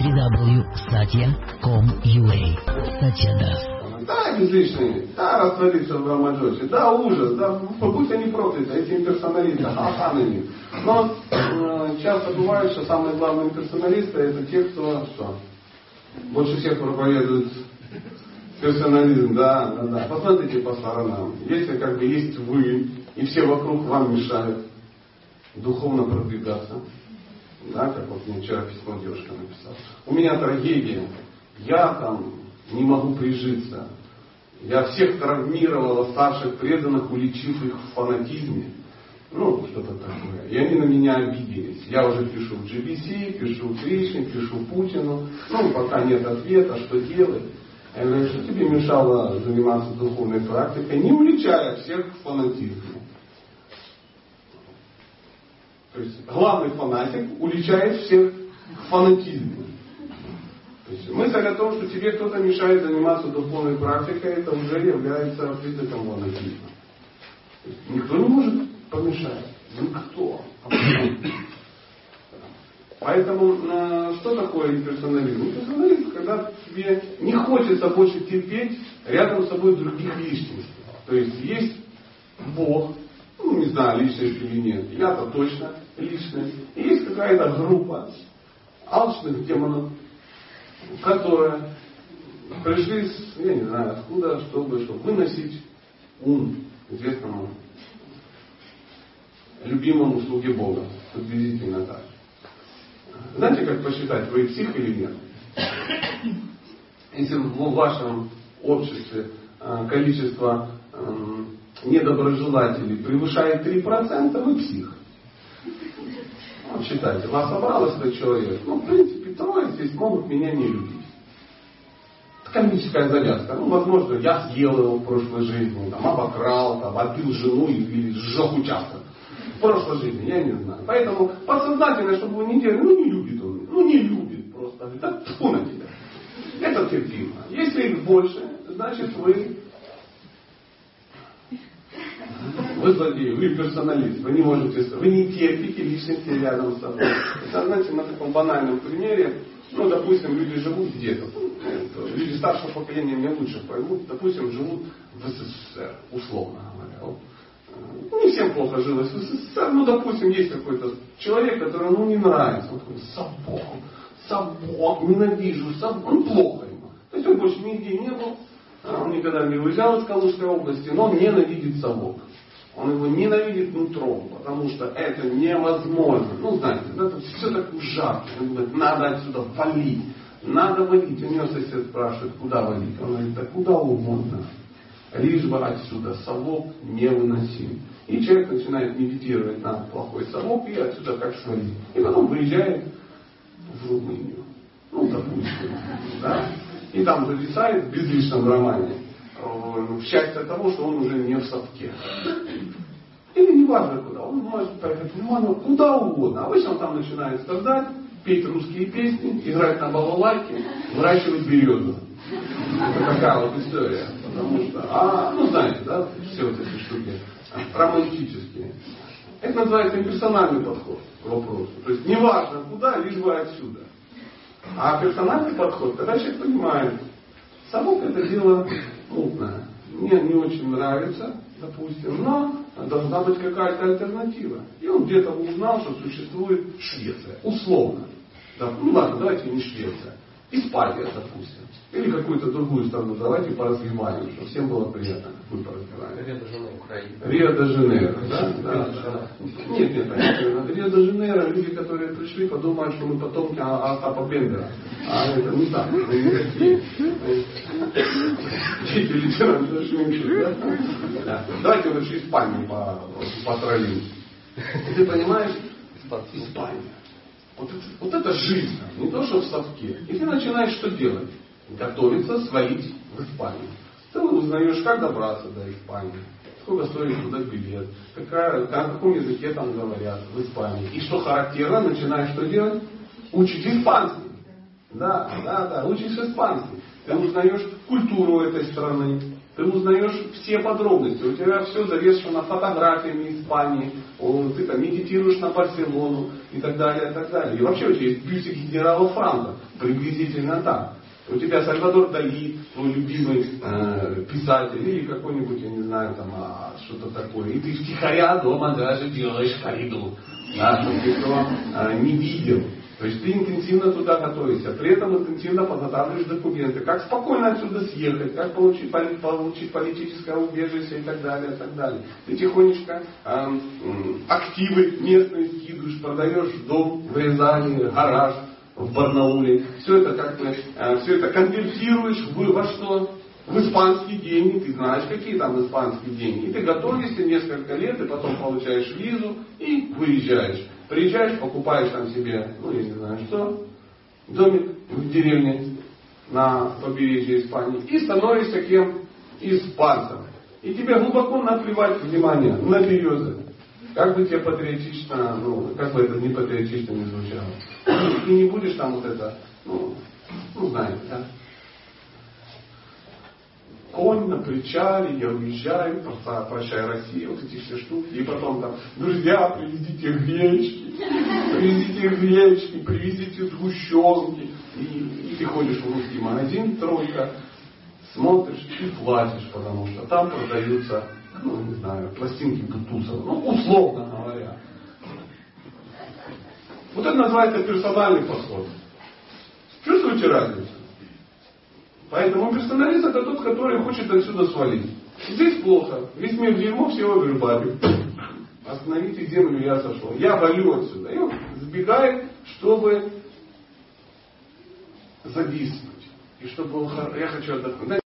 www.satya.com.ua Satya Das. Да, безлишние. Да, раствориться в Брамаджоте. Да, ужас. Да, пусть они проклятые, эти имперсоналисты, ха-ха на них. Но э, часто бывает, что самые главные имперсоналисты это те, кто что? Больше всех проповедуют персонализм, да, да, да. Посмотрите по сторонам. Если как бы есть вы, и все вокруг вам мешают духовно продвигаться, да, как вот мне вчера письмо девушка написала. У меня трагедия. Я там не могу прижиться. Я всех травмировал, старших преданных, уличив их в фанатизме. Ну, что-то такое. И они на меня обиделись. Я уже пишу в GBC, пишу в Кришне, пишу Путину. Ну, пока нет ответа, что делать. Я говорю, что тебе мешало заниматься духовной практикой, не уличая всех в фанатизме. То есть главный фанатик уличает всех в фанатизме. То есть мысль о том, что тебе кто-то мешает заниматься духовной практикой, это уже является признаком фанатизма. Никто не может помешать. Никто. Поэтому э, что такое имперсонализм? Имперсонализм, когда тебе не хочется больше терпеть рядом с собой других личностей. То есть есть Бог, ну не знаю, личность или нет, я-то точно личность. И есть какая-то группа алчных демонов, которые пришли, с, я не знаю откуда, чтобы, чтобы выносить ум известному любимому слуге Бога. Приблизительно так. Знаете, как посчитать, вы псих или нет? Если в вашем обществе э, количество недоброжелателей превышает 3%, вы псих. Вот считайте, вас собралось 100 человек. Ну, в принципе, трое здесь могут меня не любить. Комическая завязка. Ну, возможно, я съел его в прошлой жизни, там, обокрал, там, отбил жену или сжег участок в прошлой жизни, я не знаю. Поэтому подсознательно, чтобы вы не делали, ну не любит он, ну не любит просто. Да тьфу на тебя. Это терпимо. Если их больше, значит вы вы злодей, вы персоналист, вы не можете, вы не терпите личности рядом с собой. Это, знаете, на таком банальном примере, ну, допустим, люди живут где-то, ну, люди старшего поколения меня лучше поймут, допустим, живут в СССР, условно говоря. Ну, не всем плохо жилось в СССР, ну, допустим, есть какой-то человек, который, ну, не нравится, он такой, собак, собак, ненавижу, собак, он плохо ему. То есть он больше нигде не был, а он никогда не выезжал из Калужской области, но он ненавидит совок. Он его ненавидит нутром, потому что это невозможно. Ну, знаете, это все так ужасно. Он говорит, надо отсюда валить. Надо валить. У него сосед спрашивает, куда валить? Он говорит, да куда угодно лишь бы отсюда совок невыносим. И человек начинает медитировать на плохой совок и отсюда как свалить. И потом выезжает в Румынию. Ну, допустим. Да? И там зависает в безличном романе счастье того, что он уже не в совке. Или не важно куда. Он может поехать в Лиману куда угодно. Обычно он там начинает страдать, петь русские песни, играть на балалайке, выращивать березу. Это такая вот история. Потому что, а, ну знаете, да, все вот эти штуки романтические. Это называется имперсональный подход к вопросу. То есть неважно куда, лишь бы отсюда. А персональный подход, когда человек понимает, совок это дело мутное. Мне не очень нравится, допустим, но должна быть какая-то альтернатива. И он где-то узнал, что существует Швеция. Условно. Да, ну ладно, давайте не Швеция. Испания, допустим. Или какую-то другую страну. Давайте поразвиваем, чтобы всем было приятно, как мы поразвиваем. Рио-де-Жанейро, да? да. Нет, нет, нет. Рио-де-Жанейро, люди, которые пришли, подумают, что мы потомки Остапа Бендера. А это не так. Такие. Жители Шминчи, да? Давайте лучше Испанию по, по Ты понимаешь? Испания. Вот это, вот это жизнь, не то, что в совке. И ты начинаешь что делать? Готовиться свалить в Испанию. Ты узнаешь, как добраться до Испании, сколько стоит туда билет, какая, на каком языке там говорят в Испании. И что характерно, начинаешь что делать? Учить испанский. Да, да, да, учишь испанский. Ты узнаешь культуру этой страны, ты узнаешь все подробности, у тебя все завешено фотографиями Испании, ты там медитируешь на Барселону и так далее, и так далее. И вообще у тебя есть бюстик генерала Франка, приблизительно так. У тебя Сальвадор Дали, твой любимый э, писатель, или какой-нибудь, я не знаю, там, а, что-то такое. И ты втихаря дома даже делаешь кориду, да, чтобы никто э, не видел. То есть ты интенсивно туда готовишься, при этом интенсивно подготавливаешь документы, как спокойно отсюда съехать, как получить, получить политическое убежище и так далее, и так далее. Ты тихонечко э, активы местные скидываешь, продаешь дом в Рязани, гараж в Барнауле. Все это как бы, э, все это конвертируешь в, во что? В испанские деньги, ты знаешь, какие там испанские деньги. И ты готовишься несколько лет, и потом получаешь визу и выезжаешь. Приезжаешь, покупаешь там себе, ну я не знаю что, домик в деревне на побережье Испании и становишься кем? Испанцем. И тебе глубоко наплевать внимание на березы. Как бы тебе патриотично, ну, как бы это не патриотично не звучало. Ты не будешь там вот это, ну, ну знаете, да? Конь на причале, я уезжаю, прощай Россия, вот эти все штуки. И потом там, друзья, привезите гречки, привезите гречки, привезите сгущенки. И, и ты ходишь в русский магазин, тройка, смотришь и платишь, потому что там продаются, ну, не знаю, пластинки Бутусова, ну, условно говоря. Вот это называется персональный подход. Чувствуете разницу? Поэтому персоналист это тот, который хочет отсюда свалить. Здесь плохо. Весь мир дерьмо, все в бабе. Остановите землю, я сошел. Я валю отсюда. И он сбегает, чтобы зависнуть. И чтобы он... Я хочу отдохнуть.